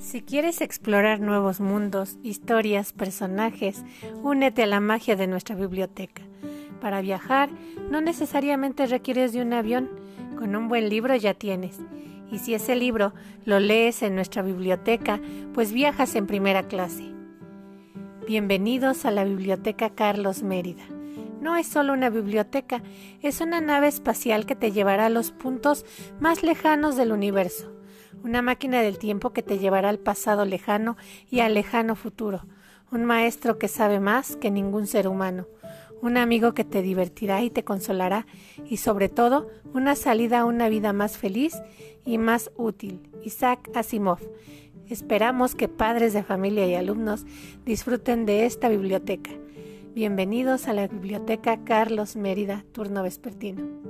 Si quieres explorar nuevos mundos, historias, personajes, únete a la magia de nuestra biblioteca. Para viajar no necesariamente requieres de un avión, con un buen libro ya tienes. Y si ese libro lo lees en nuestra biblioteca, pues viajas en primera clase. Bienvenidos a la Biblioteca Carlos Mérida. No es solo una biblioteca, es una nave espacial que te llevará a los puntos más lejanos del universo una máquina del tiempo que te llevará al pasado lejano y al lejano futuro, un maestro que sabe más que ningún ser humano, un amigo que te divertirá y te consolará, y sobre todo una salida a una vida más feliz y más útil. Isaac Asimov. Esperamos que padres de familia y alumnos disfruten de esta biblioteca. Bienvenidos a la Biblioteca Carlos Mérida, turno vespertino.